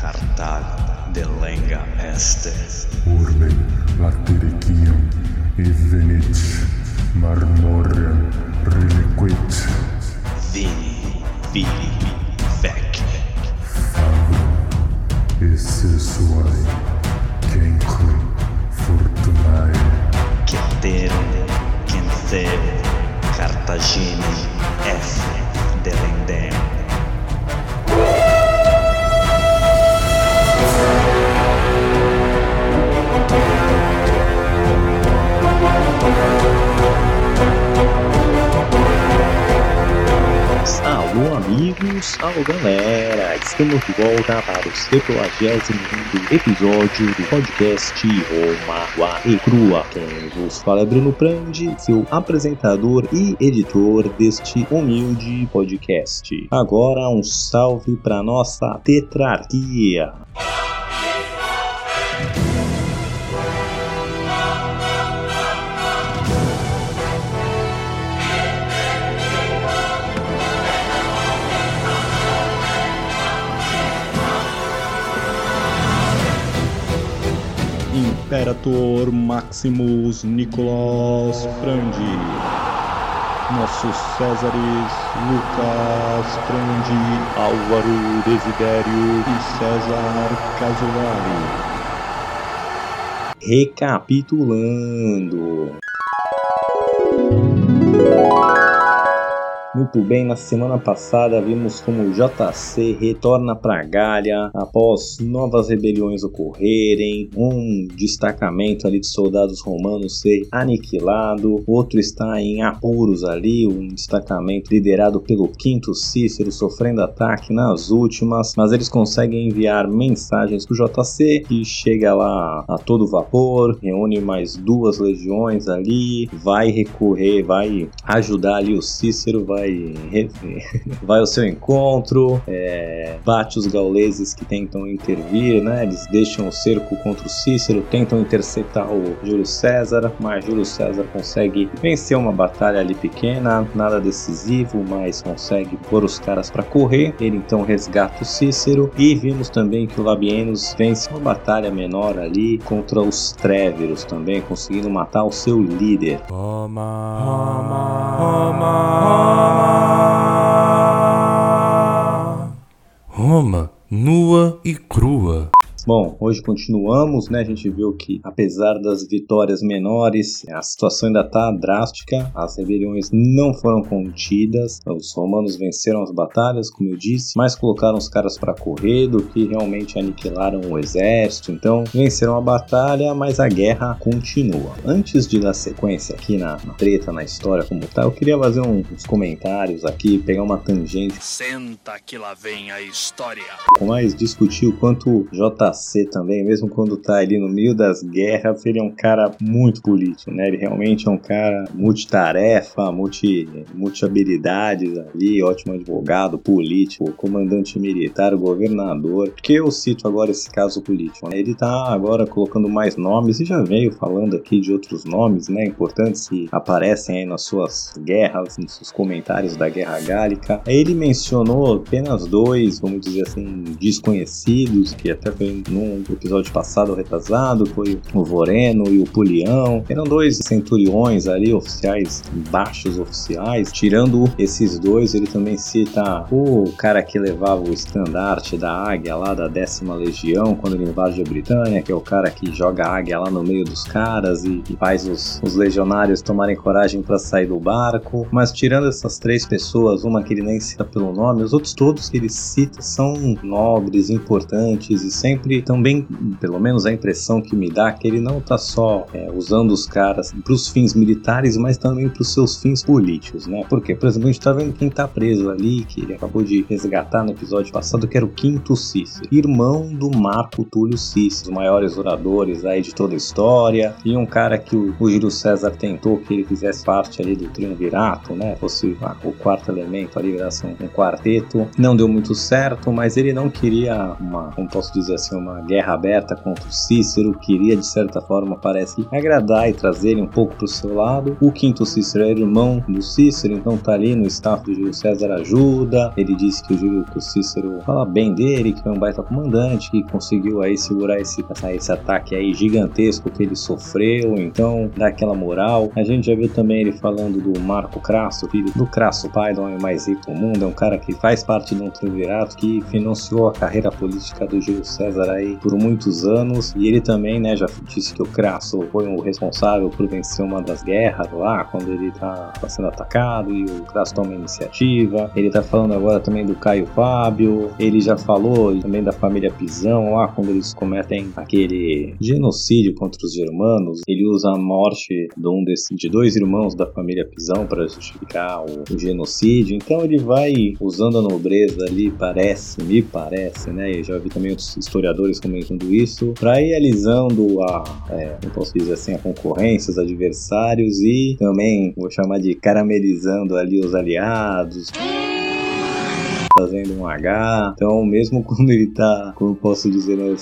Cartal de lenga este. Urbe latericium evenit marmorem reliquit Vini, vili, vec. fabrum esse suae cenque fortunae Ceterum, Cenceu, Cartagine, F. Delendem. Alô amigos, alô galera, estamos de volta para o 75 episódio do podcast Roma Água e Crua. Quem vos fala é Bruno Prandi, seu apresentador e editor deste humilde podcast. Agora um salve para nossa tetrarquia. Imperator Maximus Nicolas Frandi. Nossos Césares Lucas Frandi, Álvaro Desidério e César Casolari. Recapitulando. Muito bem, na semana passada vimos como o JC retorna para Galha após novas rebeliões ocorrerem, um destacamento ali de soldados romanos ser aniquilado, outro está em apuros ali, um destacamento liderado pelo quinto Cícero sofrendo ataque nas últimas, mas eles conseguem enviar mensagens para o JC que chega lá a todo vapor, reúne mais duas legiões ali, vai recorrer, vai ajudar ali o Cícero, vai vai ao seu encontro, é, bate os gauleses que tentam intervir, né? Eles deixam o cerco contra o Cícero, tentam interceptar o Júlio César, mas Júlio César consegue vencer uma batalha ali pequena, nada decisivo, mas consegue pôr os caras para correr. Ele então resgata o Cícero e vimos também que o Labienus vence uma batalha menor ali contra os Tréveros também, conseguindo matar o seu líder. Roma, nua e crua. Bom, hoje continuamos, né? A gente viu que, apesar das vitórias menores, a situação ainda está drástica. As rebeliões não foram contidas. Os romanos venceram as batalhas, como eu disse, mas colocaram os caras para correr do que realmente aniquilaram o exército. Então, venceram a batalha, mas a guerra continua. Antes de dar sequência aqui na, na treta, na história como tá, eu queria fazer um- uns comentários aqui, pegar uma tangente Senta que lá vem a história. mais discutir o quanto o Também, mesmo quando tá ali no meio das guerras, ele é um cara muito político, né? Ele realmente é um cara multitarefa, multi, multi-habilidades ali, ótimo advogado, político, comandante militar, governador. Por que eu cito agora esse caso político? né? Ele tá agora colocando mais nomes e já veio falando aqui de outros nomes, né? Importantes que aparecem aí nas suas guerras, nos seus comentários da Guerra Gálica. Ele mencionou apenas dois, vamos dizer assim, desconhecidos, que até foi num episódio passado, retrasado, foi o Voreno e o Pulião. Eram dois centuriões ali, oficiais, baixos oficiais. Tirando esses dois, ele também cita o cara que levava o estandarte da águia lá da décima legião, quando ele invade a Britânia, que é o cara que joga a águia lá no meio dos caras e, e faz os, os legionários tomarem coragem para sair do barco. Mas tirando essas três pessoas, uma que ele nem cita pelo nome, os outros todos que ele cita são nobres, importantes e sempre também, pelo menos a impressão que me dá, que ele não tá só é, usando os caras para os fins militares, mas também para os seus fins políticos, né? Porque, por exemplo, a gente tá vendo quem tá preso ali, que ele acabou de resgatar no episódio passado, que era o Quinto Cícero, irmão do Marco Túlio Cícero, os maiores oradores aí de toda a história, e um cara que o, o Júlio César tentou que ele fizesse parte ali do triunvirato, né? Fosse ah, o quarto elemento ali, virasse um, um quarteto. Não deu muito certo, mas ele não queria uma, como posso dizer assim, uma guerra aberta contra o Cícero, queria de certa forma, parece, agradar e trazer ele um pouco para o seu lado. O quinto Cícero é irmão do Cícero, então tá ali no staff do Júlio César ajuda. Ele disse que o Júlio que o Cícero fala bem dele, que foi um baita comandante, que conseguiu aí segurar esse, esse ataque aí gigantesco que ele sofreu, então dá aquela moral. A gente já viu também ele falando do Marco Crasso, filho do Crasso, pai do homem mais rico do mundo, é um cara que faz parte de um triunvirato que financiou a carreira política do Júlio César aí por muitos anos e ele também, né, já disse que o Crasso foi o responsável por vencer uma das guerras lá, quando ele tá, tá sendo atacado e o Crasso toma iniciativa. Ele tá falando agora também do Caio Fábio, ele já falou também da família Pisão lá, quando eles cometem aquele genocídio contra os germanos. Ele usa a morte de, um desse, de dois irmãos da família Pisão para justificar o, o, genocídio. Então ele vai usando a nobreza ali, parece, me parece, né? Já vi também outros historiadores comentando isso, para ir alisando a, é, não posso dizer assim, a concorrência, os adversários e também vou chamar de caramelizando ali os aliados fazendo um H. Então, mesmo quando ele tá, como posso dizer, né,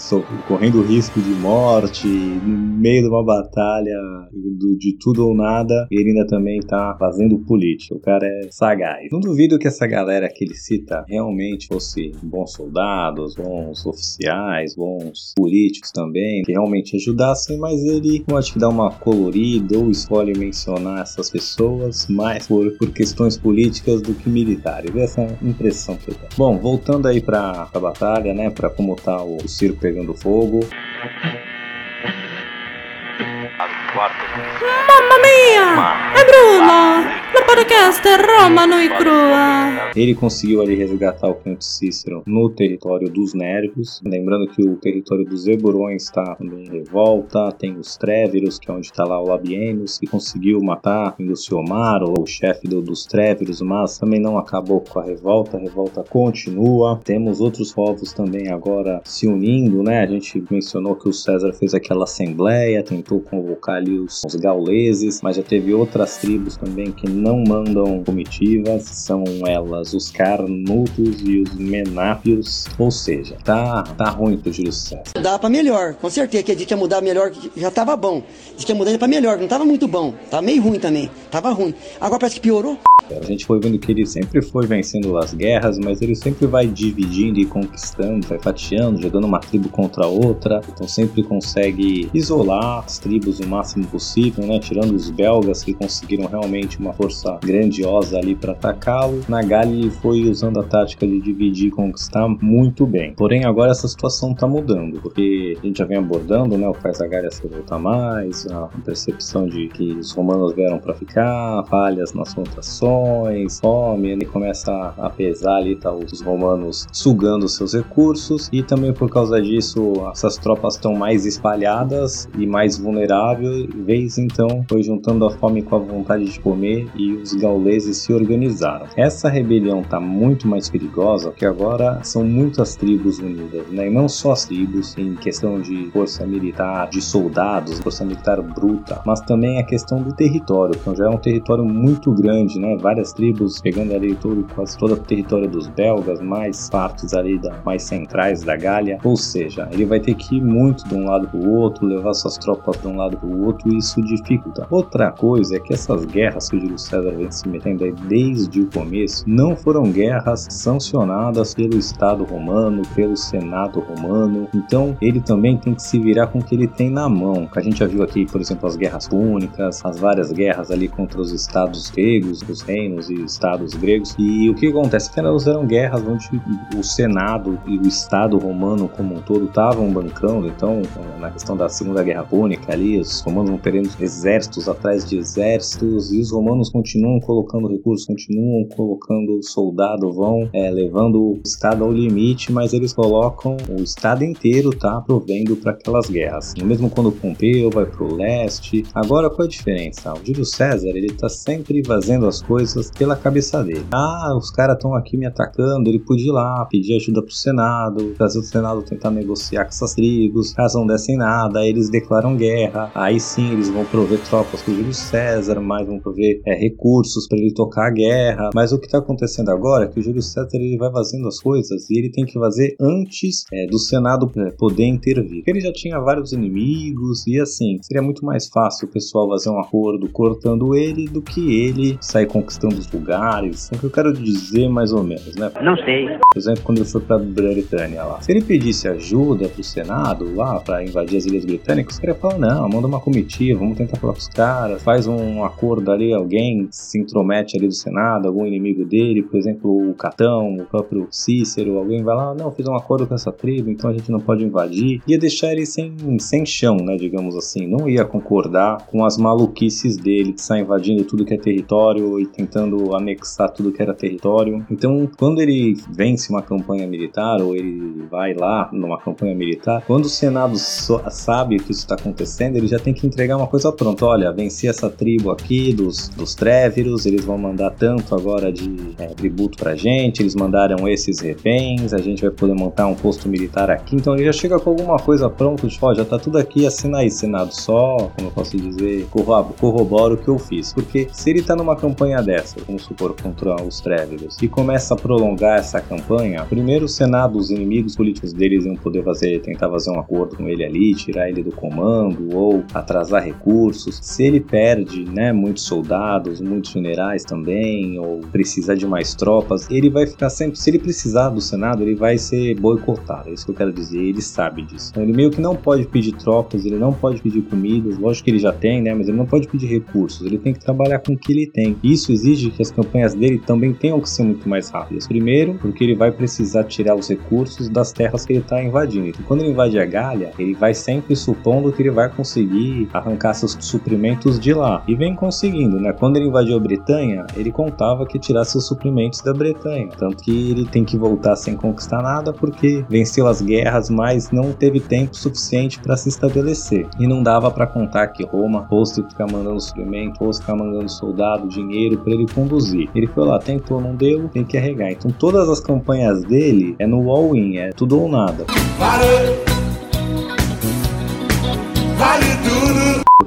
correndo risco de morte, no meio de uma batalha do, de tudo ou nada, ele ainda também tá fazendo política. O cara é sagaz. Não duvido que essa galera que ele cita realmente fosse bons soldados, bons oficiais, bons políticos também, que realmente ajudassem, mas ele, eu acho que dá uma colorida ou escolhe mencionar essas pessoas mais por, por questões políticas do que militares. Essa é a impressão que Bom, voltando aí pra, pra batalha, né, pra como tá o, o circo pegando fogo. Mamma mia! È Bruno! No Romano e Crua. Ele conseguiu ali resgatar o Canto Cícero no território dos Nervos. Lembrando que o território dos Eburões está também em revolta. Tem os Tréveros, que é onde está lá o Labienus, que conseguiu matar o Luciomar, o chefe do, dos Tréveros, mas também não acabou com a revolta. A revolta continua. Temos outros povos também agora se unindo, né? A gente mencionou que o César fez aquela assembleia, tentou convocar ali os, os gauleses, mas já teve outras tribos também que não mandam comitivas, são elas os carnutos e os menápios, ou seja, tá, tá ruim pro Júlio César. Dá pra melhor, com certeza que a gente ia mudar melhor, já tava bom. A gente ia mudar pra melhor, não tava muito bom, tava meio ruim também, tava ruim. Agora parece que piorou. A gente foi vendo que ele sempre foi vencendo as guerras, mas ele sempre vai dividindo e conquistando, vai fatiando, jogando uma tribo contra outra. Então sempre consegue isolar as tribos o máximo possível, né? Tirando os belgas que conseguiram realmente uma força grandiosa ali para atacá-lo. Na Gália ele foi usando a tática de dividir e conquistar muito bem. Porém agora essa situação está mudando, porque a gente já vem abordando, né? O faz a se voltar mais, a percepção de que os romanos vieram para ficar, falhas nas plantações fome, ele começa a pesar ali, tá, os romanos sugando seus recursos e também por causa disso essas tropas estão mais espalhadas e mais vulneráveis, então foi juntando a fome com a vontade de comer e os gauleses se organizaram. Essa rebelião tá muito mais perigosa porque agora são muitas tribos unidas, né? E não só as tribos em questão de força militar, de soldados, força militar bruta, mas também a questão do território, então já é um território muito grande, né? várias tribos, pegando ali todo, quase todo o território dos belgas, mais partes ali da, mais centrais da Gália. Ou seja, ele vai ter que ir muito de um lado para o outro, levar suas tropas de um lado para o outro, e isso dificulta. Outra coisa é que essas guerras que o Júlio César vem se metendo aí desde o começo não foram guerras sancionadas pelo Estado romano, pelo Senado romano. Então ele também tem que se virar com o que ele tem na mão. A gente já viu aqui, por exemplo, as guerras púnicas, as várias guerras ali contra os estados gregos, os reinos e estados gregos. E o que acontece? Que elas eram guerras onde o Senado e o Estado romano como um todo estavam bancando. Então, na questão da Segunda Guerra Púnica ali, os romanos vão perdendo exércitos atrás de exércitos e os romanos continuam colocando recursos, continuam colocando soldado, vão é, levando o Estado ao limite, mas eles colocam o Estado inteiro, tá, provendo para aquelas guerras. Mesmo quando Pompeu vai pro leste. Agora, qual a diferença? O Júlio César, ele tá sempre fazendo as coisas pela cabeça dele. Ah, os caras estão aqui me atacando, ele podia ir lá, pedir ajuda pro Senado, fazer o Senado tentar negociar com essas tribos, caso não dessem nada, aí eles declaram guerra, aí sim eles vão prover tropas pro Júlio César, mas vão prover é, recursos recursos para ele tocar a guerra. Mas o que está acontecendo agora é que o Júlio César ele vai fazendo as coisas e ele tem que fazer antes é, do Senado é, poder intervir. Ele já tinha vários inimigos e assim seria muito mais fácil o pessoal fazer um acordo cortando ele do que ele sair conquistando os lugares. É o que eu quero dizer mais ou menos, né? Não sei. Por exemplo, quando ele foi para Britânia lá, se ele pedisse ajuda pro Senado lá para invadir as ilhas britânicas, caras iam falar não, manda uma comitiva, vamos tentar falar com os caras, faz um acordo ali, alguém se intromete ali do Senado, algum inimigo dele, por exemplo, o Catão, o próprio Cícero, alguém vai lá, não, fiz um acordo com essa tribo, então a gente não pode invadir. Ia deixar ele sem, sem chão, né, digamos assim. Não ia concordar com as maluquices dele, de estar invadindo tudo que é território e tentando anexar tudo que era território. Então, quando ele vence uma campanha militar, ou ele vai lá numa campanha militar, quando o Senado so sabe que isso está acontecendo, ele já tem que entregar uma coisa pronta. Olha, venci essa tribo aqui dos, dos Tréveros, eles vão mandar tanto agora de é, tributo pra gente, eles mandaram esses reféns, a gente vai poder montar um posto militar aqui. Então ele já chega com alguma coisa pronta, tipo, ó, já tá tudo aqui, assina aí, Senado, só, como eu posso dizer, corrobora o que eu fiz. Porque se ele tá numa campanha dessa, vamos supor, contra os Tréveros, e começa a prolongar essa campanha, primeiro o Senado, os inimigos políticos deles iam poder fazer, tentar fazer um acordo com ele ali, tirar ele do comando, ou atrasar recursos. Se ele perde, né, muitos soldados, muitos generais também, ou precisa de mais tropas, ele vai ficar sempre, se ele precisar do Senado, ele vai ser boicotado, é isso que eu quero dizer, ele sabe disso. Então ele meio que não pode pedir tropas, ele não pode pedir comidas, lógico que ele já tem, né, mas ele não pode pedir recursos, ele tem que trabalhar com o que ele tem. Isso exige que as campanhas dele também tenham que ser muito mais rápidas. Primeiro, porque ele vai precisar tirar os recursos das terras que ele está invadindo. Então, quando ele invade a Galha, ele vai sempre supondo que ele vai conseguir arrancar seus suprimentos de lá. E vem conseguindo, né? Quando ele invadiu a Bretanha, ele contava que tirasse os suprimentos da Bretanha. Tanto que ele tem que voltar sem conquistar nada porque venceu as guerras, mas não teve tempo suficiente para se estabelecer. E não dava para contar que Roma fosse ficar mandando suprimento, fosse ficar mandando soldado, dinheiro para ele conduzir. Ele foi lá, tentou, não deu, tem que arregar. Então todas as campanhas dele é no all-in, é tudo ou nada.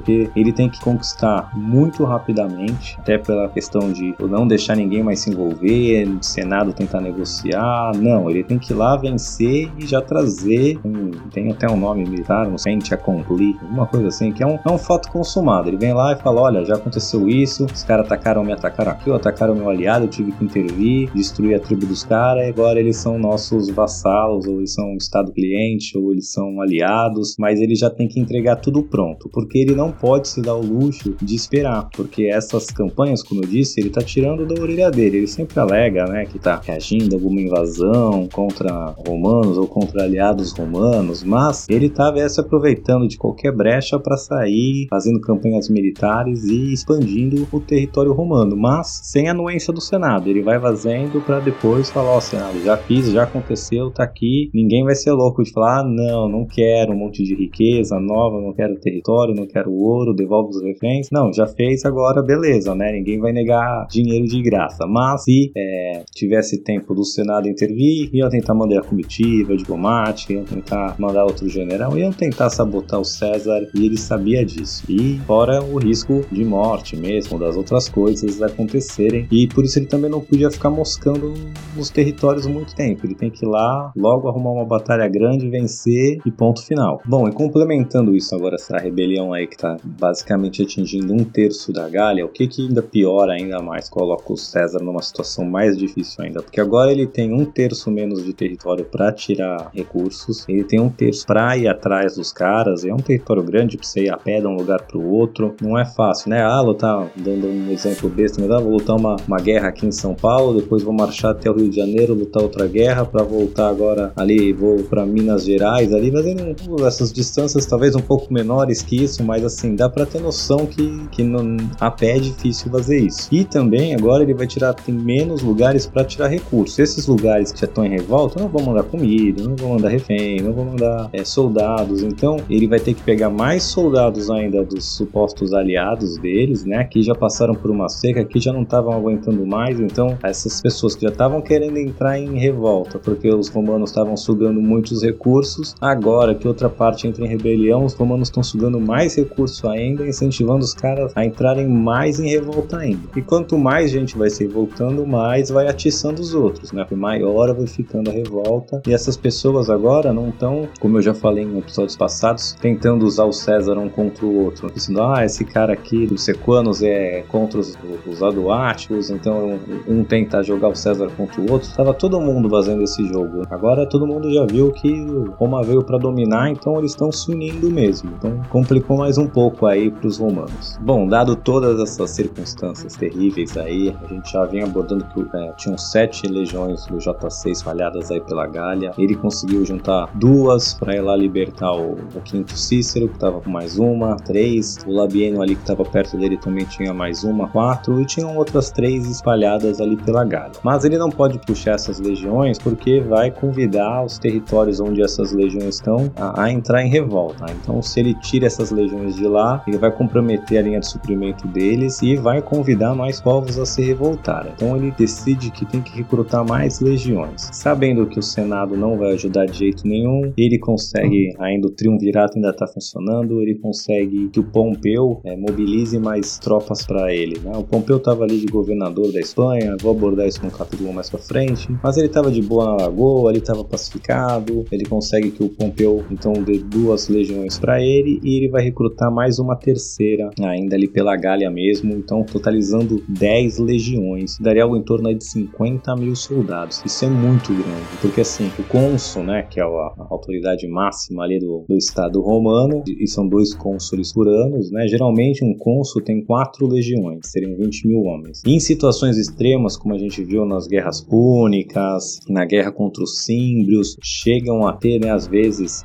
Porque ele tem que conquistar muito rapidamente, até pela questão de não deixar ninguém mais se envolver, o Senado tentar negociar. Não, ele tem que ir lá vencer e já trazer. Um, tem até um nome militar, um sente accompli, alguma coisa assim, que é um, é um fato consumado. Ele vem lá e fala: Olha, já aconteceu isso, os caras atacaram, me atacaram aqui, ou atacaram meu aliado, eu tive que intervir, destruir a tribo dos caras, e agora eles são nossos vassalos, ou eles são um estado cliente, ou eles são aliados, mas ele já tem que entregar tudo pronto, porque ele não pode se dar o luxo de esperar, porque essas campanhas, como eu disse, ele tá tirando da orelha dele. Ele sempre alega, né, que tá reagindo a alguma invasão contra romanos ou contra aliados romanos, mas ele tá se aproveitando de qualquer brecha para sair fazendo campanhas militares e expandindo o território romano, mas sem anuência do Senado. Ele vai fazendo para depois falar: Ó, oh, Senado, já fiz, já aconteceu, tá aqui. Ninguém vai ser louco de falar: ah, não, não quero um monte de riqueza nova, não quero território, não quero ouro, devolve os reféns. Não, já fez agora, beleza, né? Ninguém vai negar dinheiro de graça. Mas se é, tivesse tempo do Senado intervir, iam tentar mandar a comitiva diplomática, iam tentar mandar outro general, iam tentar sabotar o César e ele sabia disso. E fora o risco de morte mesmo, das outras coisas acontecerem. E por isso ele também não podia ficar moscando nos territórios muito tempo. Ele tem que ir lá, logo arrumar uma batalha grande, vencer e ponto final. Bom, e complementando isso agora, essa rebelião aí que tá basicamente atingindo um terço da Gália, o que que ainda piora ainda mais, coloca o César numa situação mais difícil ainda, porque agora ele tem um terço menos de território para tirar recursos, ele tem um terço para ir atrás dos caras, é um território grande para você ir a pé de um lugar para o outro, não é fácil, né? Ah, lutar, dando um exemplo besta, mas ah, vou lutar uma, uma guerra aqui em São Paulo, depois vou marchar até o Rio de Janeiro, lutar outra guerra para voltar agora ali, vou para Minas Gerais ali, fazendo essas distâncias talvez um pouco menores que isso, mas assim, assim, dá para ter noção que, que não, a pé é difícil fazer isso. E também agora ele vai tirar, tem menos lugares para tirar recursos. Esses lugares que já estão em revolta, não vão mandar comida, não vão mandar refém, não vão mandar é, soldados. Então ele vai ter que pegar mais soldados ainda dos supostos aliados deles, né? Que já passaram por uma seca, que já não estavam aguentando mais. Então essas pessoas que já estavam querendo entrar em revolta, porque os romanos estavam sugando muitos recursos, agora que outra parte entra em rebelião, os romanos estão sugando mais recursos discurso ainda, incentivando os caras a entrarem mais em revolta ainda. E quanto mais gente vai se revoltando, mais vai atiçando os outros, né? Maior vai ficando a revolta. E essas pessoas agora não estão, como eu já falei em episódios passados, tentando usar o César um contra o outro. Dizendo, ah, esse cara aqui dos sequanos é contra os, os aduáticos, então um tenta jogar o César contra o outro. Tava todo mundo fazendo esse jogo. Agora todo mundo já viu que Roma veio para dominar, então eles estão se unindo mesmo. Então complicou mais um pouco aí para os romanos. Bom, dado todas essas circunstâncias terríveis aí, a gente já vem abordando que é, tinham sete legiões do J6 espalhadas aí pela Gália. Ele conseguiu juntar duas para ir lá libertar o, o quinto Cícero, que estava com mais uma, três. O Labieno ali que estava perto dele também tinha mais uma, quatro. E tinham outras três espalhadas ali pela Gália. Mas ele não pode puxar essas legiões porque vai convidar os territórios onde essas legiões estão a, a entrar em revolta. Então, se ele tira essas legiões de lá, ele vai comprometer a linha de suprimento deles e vai convidar mais povos a se revoltarem. Então, ele decide que tem que recrutar mais legiões. Sabendo que o Senado não vai ajudar de jeito nenhum, ele consegue, ainda o triunvirato ainda está funcionando, ele consegue que o Pompeu é, mobilize mais tropas para ele. Né? O Pompeu estava ali de governador da Espanha, vou abordar isso no capítulo mais para frente, mas ele estava de boa na lagoa, ele estava pacificado, ele consegue que o Pompeu então dê duas legiões para ele e ele vai recrutar mais uma terceira ainda ali pela Gália mesmo, então totalizando 10 legiões, daria algo em torno de 50 mil soldados. Isso é muito grande, porque assim, o cônsul, né, que é a autoridade máxima ali do, do Estado romano, e são dois cônsules por ano, né, geralmente um cônsul tem quatro legiões, seriam 20 mil homens. E em situações extremas, como a gente viu nas guerras púnicas, na guerra contra os símbrios, chegam a ter, né, às vezes,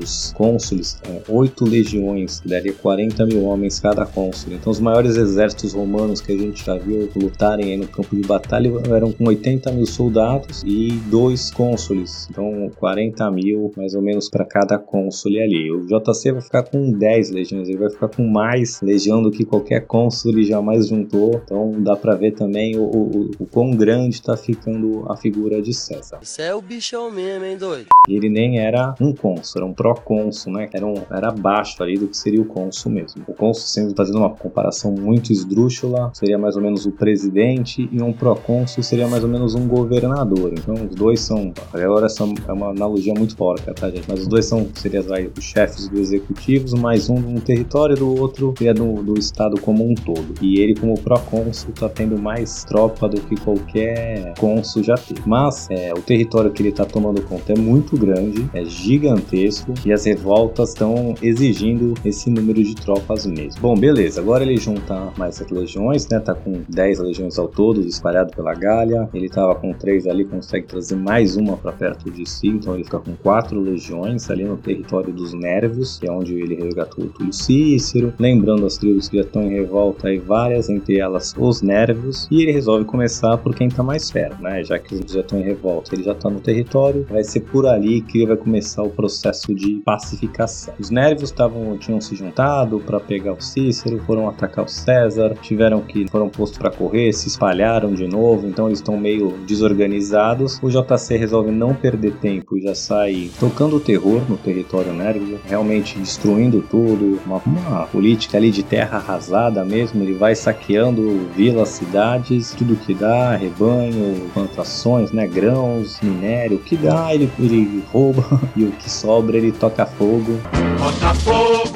os cônsules, é, oito legiões, daria 40 mil homens cada cônsul. Então, os maiores exércitos romanos que a gente já viu lutarem no campo de batalha eram com 80 mil soldados e dois cônsules. Então, 40 mil mais ou menos para cada cônsul ali. O JC vai ficar com 10 legiões, ele vai ficar com mais legião do que qualquer cônsul jamais juntou. Então, dá para ver também o, o, o quão grande está ficando a figura de César. Isso é o bichão mesmo, hein, doido? ele nem era um cônsul, era um pró-cônsul, né? Era, um, era abaixo ali do que seria o cônsul mesmo. O cônsul, sendo fazendo uma comparação muito esdrúxula, seria mais ou menos o presidente e um pró-cônsul seria mais ou menos um governador. Então os dois são, agora essa é uma analogia muito porca, tá gente? Mas os dois são, seriam os chefes do executivos, mais um um território do outro seria do, do estado como um todo. E ele como pró-cônsul tá tendo mais tropa do que qualquer cônsul já teve. Mas é, o território que ele tá tomando conta é muito grande, é gigantesco e as revoltas estão exigindo esse número de tropas mesmo. Bom, beleza, agora ele junta mais sete legiões, né? Tá com 10 legiões ao todo, espalhado pela Gália. Ele tava com três ali, consegue trazer mais uma para perto de si, então ele fica com quatro legiões ali no território dos Nervos, que é onde ele resgatou o Túlio Cícero. Lembrando as tribos que já estão em revolta aí, várias, entre elas os Nervos, e ele resolve começar por quem tá mais perto, né? Já que eles já estão em revolta, ele já tá no território, vai ser por ali que vai começar o processo de pacificação. Os nervos estavam tinham se juntado para pegar o Cícero, foram atacar o César, tiveram que foram postos para correr, se espalharam de novo, então eles estão meio desorganizados. O JC resolve não perder tempo e já sai tocando o terror no território nervo, realmente destruindo tudo, uma, uma política ali de terra arrasada mesmo. Ele vai saqueando vilas, cidades, tudo que dá, rebanho, plantações, né, grãos, minério, o que dá, ele, ele rouba e o que sobra ele toca fogo. Bota fogo, bota fogo.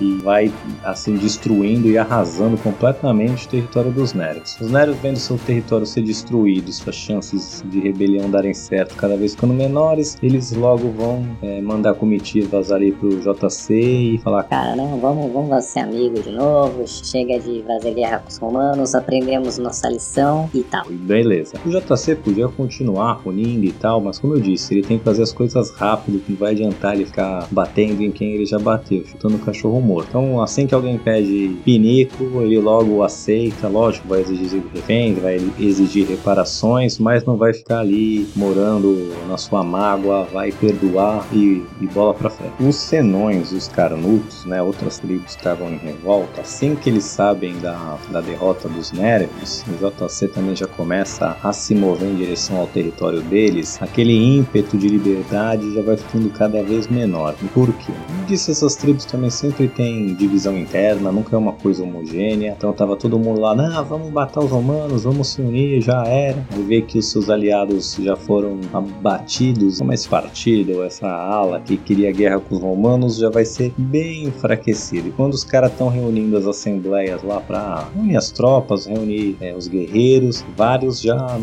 E vai assim destruindo e arrasando completamente o território dos Neros. Os Neros vendo seu território ser destruído, suas chances de rebelião darem certo cada vez ficando menores, eles logo vão é, mandar comitivas ali pro JC e falar: Cara, não, vamos, vamos ser amigos de novo, chega de fazer guerra com os romanos, aprendemos nossa lição e tal. E beleza. O JC podia continuar punindo e tal, mas como eu disse, ele tem que fazer as coisas rápido, não vai adiantar ele ficar batendo em quem ele já bateu, chutando o cachorro morto. Então, assim que alguém pede pinico, ele logo aceita, lógico, vai exigir reféns, vai exigir reparações, mas não vai ficar ali morando na sua mágoa, vai perdoar e, e bola pra frente. Os senões, os carnutos, né, outras tribos estavam em revolta, assim que eles sabem da, da derrota dos Nerves, o JC também já começa a se mover em direção ao território deles, aquele ímpeto de liberdade já vai ficando cada vez menor. Por quê? Disse essas tribos também sempre tem divisão interna, nunca é uma coisa homogênea. Então tava todo mundo lá, não, vamos matar os romanos, vamos se unir, já era. Aí vê que os seus aliados já foram abatidos, como esse partido, essa ala que queria guerra com os romanos, já vai ser bem enfraquecido. E quando os caras estão reunindo as assembleias lá para reunir as tropas, reunir é, os guerreiros, vários já,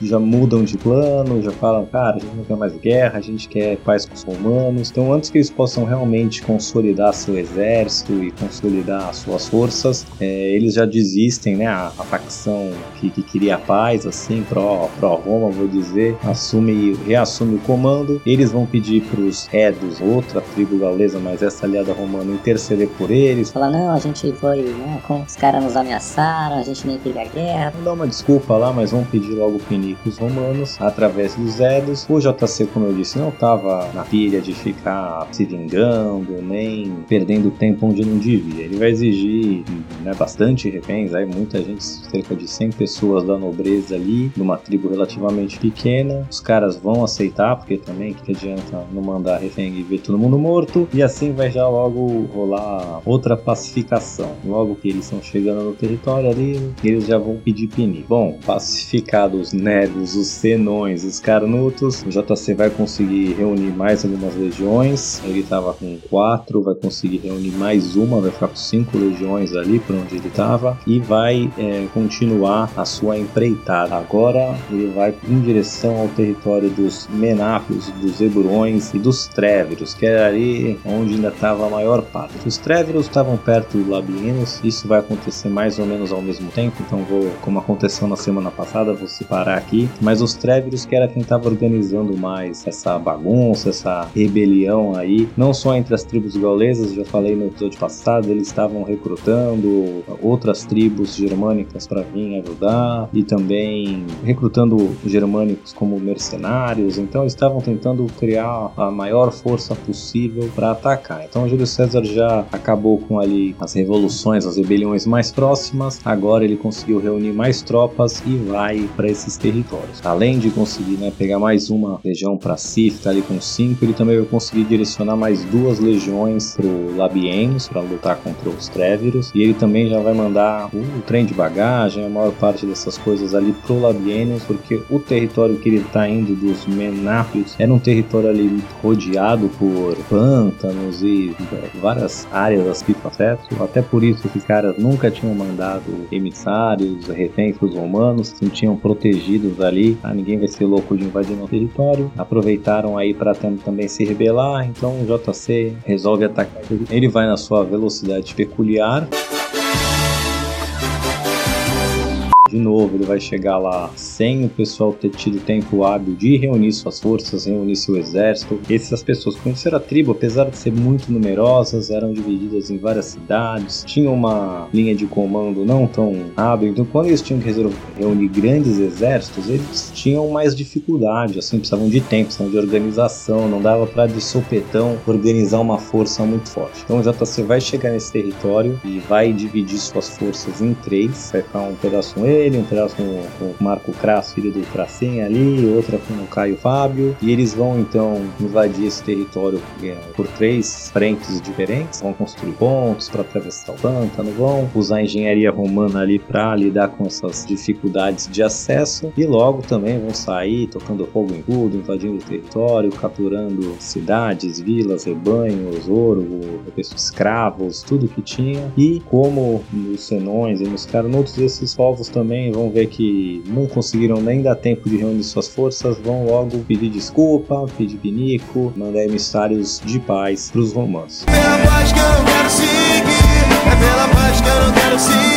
já mudam de plano, já falam, cara, a gente não quer mais guerra, a gente quer paz com os romanos. Então antes que eles possam realmente consolidar seu exército e consolidar suas forças, é, eles já desistem, né? A, a facção que, que, queria paz, assim, pró, pró Roma, vou dizer, assume, reassume o comando. Eles vão pedir para os Edos, outra tribo gaulesa, mas essa aliada romana, interceder por eles. Falar, não, a gente foi, né? Com os caras nos ameaçaram, a gente nem queria guerra. Vão dar uma desculpa lá, mas vão pedir logo pinicos romanos através dos Edos. O JC, como eu disse, não estava na pilha de ficar se vingando, nem perdendo tempo onde não devia. Ele vai exigir né, bastante reféns, aí muita gente, cerca de 100 pessoas da nobreza ali, numa tribo relativamente pequena. Os caras vão aceitar, porque também que adianta não mandar refém e ver todo mundo morto. E assim vai já logo rolar outra pacificação. Logo que eles estão chegando no território ali, eles já vão pedir pini. Bom, pacificados os nervos, os senões, os carnutos, o JC vai conseguir reunir mais algumas legiões. Ele estava com quatro, vai conseguir reunir mais uma, vai ficar com cinco legiões ali por onde ele estava e vai é, continuar a sua empreitada. Agora ele vai em direção ao território dos Menápios, dos Eburões e dos Tréveros, que era ali onde ainda estava a maior parte. Os Tréveros estavam perto do Labienus, isso vai acontecer mais ou menos ao mesmo tempo, então vou, como aconteceu na semana passada, vou separar aqui. Mas os Tréveros que era quem estava organizando mais essa bagunça, essa rebelião aí, não só entre as tribos gaulesas, já falei no episódio passado, eles estavam recrutando outras tribos germânicas para vir ajudar e também recrutando germânicos como mercenários. Então eles estavam tentando criar a maior força possível para atacar. Então Júlio César já acabou com ali as revoluções, as rebeliões mais próximas. Agora ele conseguiu reunir mais tropas e vai para esses territórios. Além de conseguir né, pegar mais uma legião para si, ficar ali com cinco, ele também vai conseguir direcionar mais duas legiões pro Labienus para lutar contra os Tréveros e ele também já vai mandar o trem de bagagem, a maior parte dessas coisas ali pro Labienus, porque o território que ele está indo dos Menápios era um território ali rodeado por pântanos e várias áreas das Pifafeto, até por isso os caras nunca tinham mandado emissários, reféns para os romanos, se tinham protegidos ali, ah, ninguém vai ser louco de invadir no território, aproveitaram aí para também se rebelar, então o JC resolve atacar. Ele vai na sua velocidade peculiar. De novo, ele vai chegar lá sem o pessoal ter tido tempo hábil de reunir suas forças, reunir seu exército. Essas pessoas conheceram a tribo, apesar de ser muito numerosas, eram divididas em várias cidades, tinham uma linha de comando não tão hábil. Então, quando eles tinham que reunir grandes exércitos, eles tinham mais dificuldade, assim, precisavam de tempo, precisavam de organização, não dava para de sopetão organizar uma força muito forte. Então, o JC vai chegar nesse território e vai dividir suas forças em três, vai ficar um pedaço com ele, um pedaço com, com o Marco Crasso, filho do Crassinha ali, outra com o Caio Fábio, e eles vão então invadir esse território é, por três frentes diferentes, vão construir pontos para atravessar o pântano, vão usar engenharia romana ali para lidar com essas dificuldades de acesso, e logo também vão sair tocando fogo em tudo, invadindo o território, capturando cidades, vilas, rebanhos, ouro, escravos, tudo que tinha, e como nos senões e nos carnutos, esses povos também também vão ver que não conseguiram nem dar tempo de reunir suas forças, vão logo pedir desculpa, pedir pinico, mandar emissários de paz para os romanos. Pela paz que eu quero seguir, é pela paz que eu não quero seguir.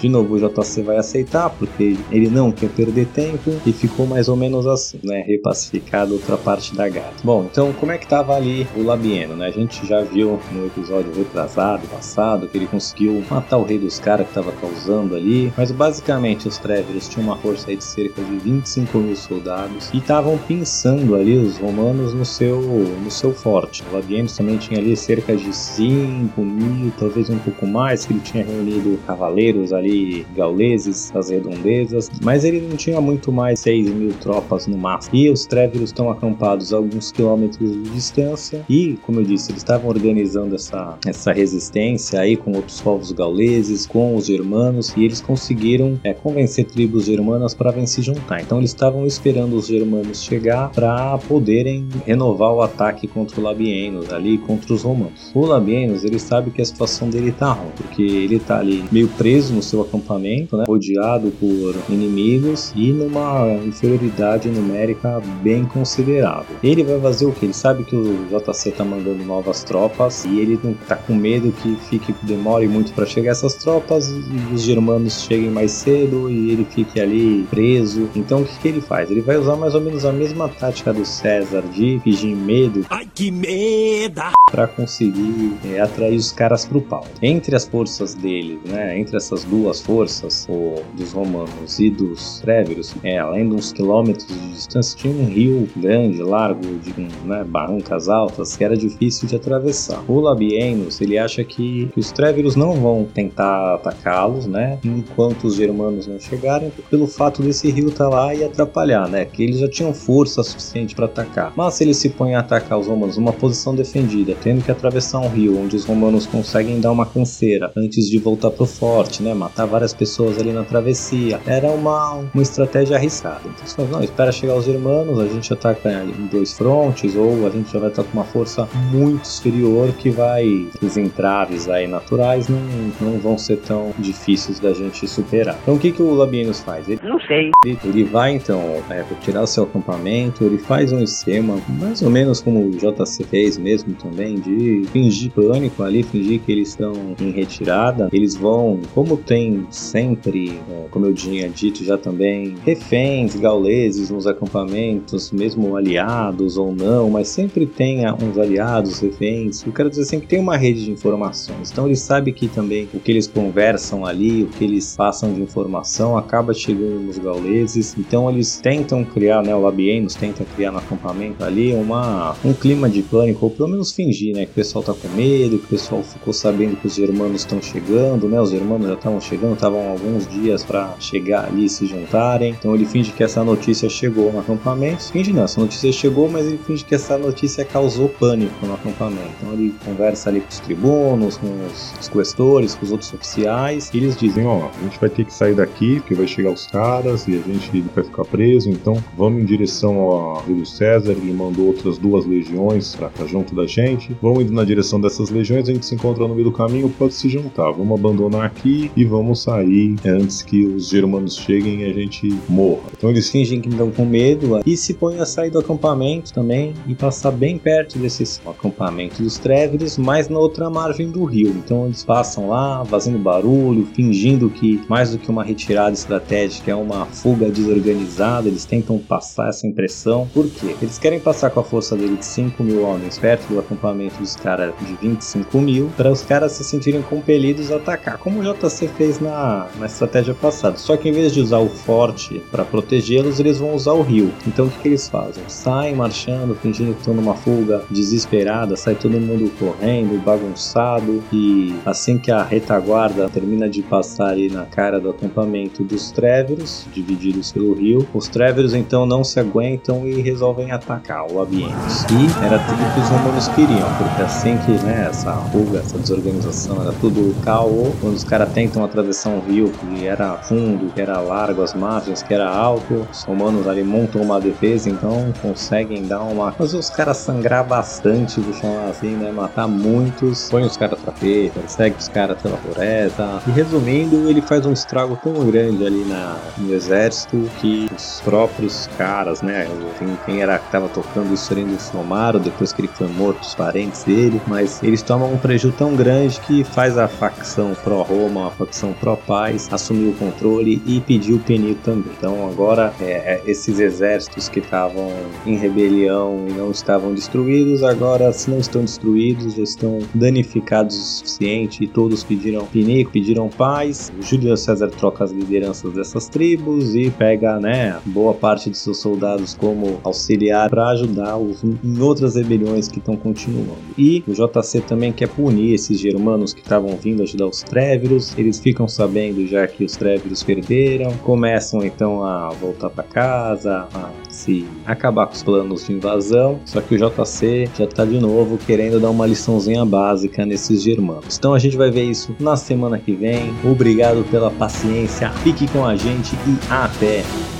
De novo, o JC vai aceitar, porque ele não quer perder tempo e ficou mais ou menos assim, né? Repacificado outra parte da gata. Bom, então como é que tava ali o Labieno, né? A gente já viu no episódio retrasado, passado, que ele conseguiu matar o rei dos caras que tava causando ali, mas basicamente os Treveros tinham uma força de cerca de 25 mil soldados e estavam pensando ali os romanos no seu, no seu forte. O Labienus também tinha ali cerca de 5 mil, talvez um pouco mais, que ele tinha reunido cavaleiros ali gauleses das redondezas, mas ele não tinha muito mais 6 mil tropas no máximo. E os Treveros estão acampados a alguns quilômetros de distância e, como eu disse, eles estavam organizando essa, essa resistência aí com outros povos gauleses, com os germanos e eles conseguiram é, convencer tribos germanas para se juntar. Então eles estavam esperando os germanos chegar para poderem renovar o ataque contra o Labienus ali contra os romanos. O Labienus ele sabe que a situação dele tá ruim, porque ele tá ali meio preso no seu acampamento, né, rodeado por inimigos e numa inferioridade numérica bem considerável. Ele vai fazer o que? Ele sabe que o JC tá mandando novas tropas e ele não tá com medo que fique demore muito para chegar essas tropas e os germanos cheguem mais cedo e ele fique ali preso. Então o que, que ele faz? Ele vai usar mais ou menos a mesma tática do César de fingir medo. Ai que medo! Para conseguir é, atrair os caras pro pau. Entre as forças dele, né? Entre essas duas forças, o, dos romanos e dos tréveros, é, além de uns quilômetros de distância, tinha um rio grande, largo, de né, barrancas altas, que era difícil de atravessar. O Labienus, ele acha que, que os tréveros não vão tentar atacá-los, né? Enquanto os germanos não chegarem, pelo fato desse rio estar tá lá e atrapalhar, né? Que eles já tinham força suficiente para atacar. Mas se eles se põem a atacar os romanos numa posição defendida, tendo que atravessar um rio onde os romanos conseguem dar uma canseira antes de voltar pro forte, né? Matar várias pessoas ali na travessia, era uma, uma estratégia arriscada. Então você fala, não, espera chegar os germanos, a gente ataca em dois frontes, ou a gente já vai estar com uma força muito superior que vai. Os entraves aí naturais não, não vão ser tão difíceis da gente superar. Então o que, que o Labienus faz? Ele, não sei. Ele, ele vai então é, tirar o seu acampamento, ele faz um esquema mais ou menos como o JC fez mesmo também, de fingir pânico ali, fingir que eles estão em retirada. Eles vão, como tem sempre, é, como eu tinha dito já também, reféns gauleses nos acampamentos, mesmo aliados ou não, mas sempre tem uns aliados, reféns. Eu quero dizer assim que tem uma rede de informações. Então ele sabe que também o que eles conversam ali, o que eles passam de informação acaba chegando nos gauleses. Então eles tentam criar, né, o Labienus tenta criar no acampamento ali uma, um clima de pânico, ou pelo menos fingir, né, que o pessoal tá com medo, que o pessoal ficou sabendo que os germanos estão chegando, né, os germanos já estavam chegando, estavam alguns dias para chegar ali e se juntarem. Então ele finge que essa notícia chegou no acampamento. Finge não, essa notícia chegou, mas ele finge que essa notícia causou pânico no acampamento. Então ele conversa ali com os tribunos, com os, os questores, com os outros oficiais, e eles dizem: Ó, a gente vai ter que sair daqui, porque vai chegar os caras e a gente vai ficar preso, então vamos em direção ao Júlio César, ele mandou outras duas legiões estar junto da gente. Vamos indo na direção dessas legiões, a gente se encontra no meio do caminho, pode se juntar. Vamos abandonar aqui e vamos sair antes que os germanos cheguem e a gente morra. Então eles fingem que estão com medo e se põem a sair do acampamento também e passar bem perto desse acampamento dos Tréveres, mas na outra margem do rio. Então eles passam lá, fazendo barulho, fingindo que mais do que uma retirada estratégica é uma fuga desorganizada. Eles tentam passar essa impressão. Por quê? Eles querem passar com a força dele de 5 mil homens perto do acampamento dos caras de 25 mil, para os caras se sentirem compelidos a atacar, como o JC fez na, na estratégia passada. Só que em vez de usar o forte para protegê-los, eles vão usar o rio. Então o que, que eles fazem? Saem marchando, fingindo que estão numa fuga desesperada, sai todo mundo correndo, bagunçado, e assim que a retaguarda termina de passar ali na cara do acampamento dos Treveros, divididos pelo rio, os Treveros então não se aguentam e resolvem atacar o Labienus. E era tudo que os romanos queriam, porque assim que né, essa fuga, essa desorganização, era tudo caô, quando os caras tentam atravessar um rio que era fundo, que era largo, as margens, que era alto, os romanos ali montam uma defesa, então conseguem dar uma. fazer os caras sangrar bastante, vou chamar assim, né? Matar muitos, põe os caras pra perda, segue os caras pela floresta. E resumindo, ele faz um estrago tão grande ali na, no exército que os próprios caras, né? Quem, quem era que tava tocando isso ali Somaro, depois que ele foi morto, os parentes dele, mas eles tomam um prejuízo tão grande que faz a facção pró-Roma, a facção facção pró-paz assumiu o controle e pediu Penico também. Então agora é, é, esses exércitos que estavam em rebelião e não estavam destruídos, agora se não estão destruídos, já estão danificados o suficiente e todos pediram Pinico, pediram paz. O Júlio César troca as lideranças dessas tribos e pega, né, boa parte de seus soldados como auxiliar para ajudá-los em outras rebeliões que estão continuando. E o JC também quer punir esses germanos que estavam vindo ajudar os Tréveros. Eles ficam sabendo já que os Tréveros perderam, começam então a voltar para casa, a se acabar com os planos de invasão. Só que o JC já tá de novo querendo dar uma liçãozinha básica nesses germanos. Então a gente vai ver isso na semana que vem. Obrigado pela paciência, fique com a gente e até!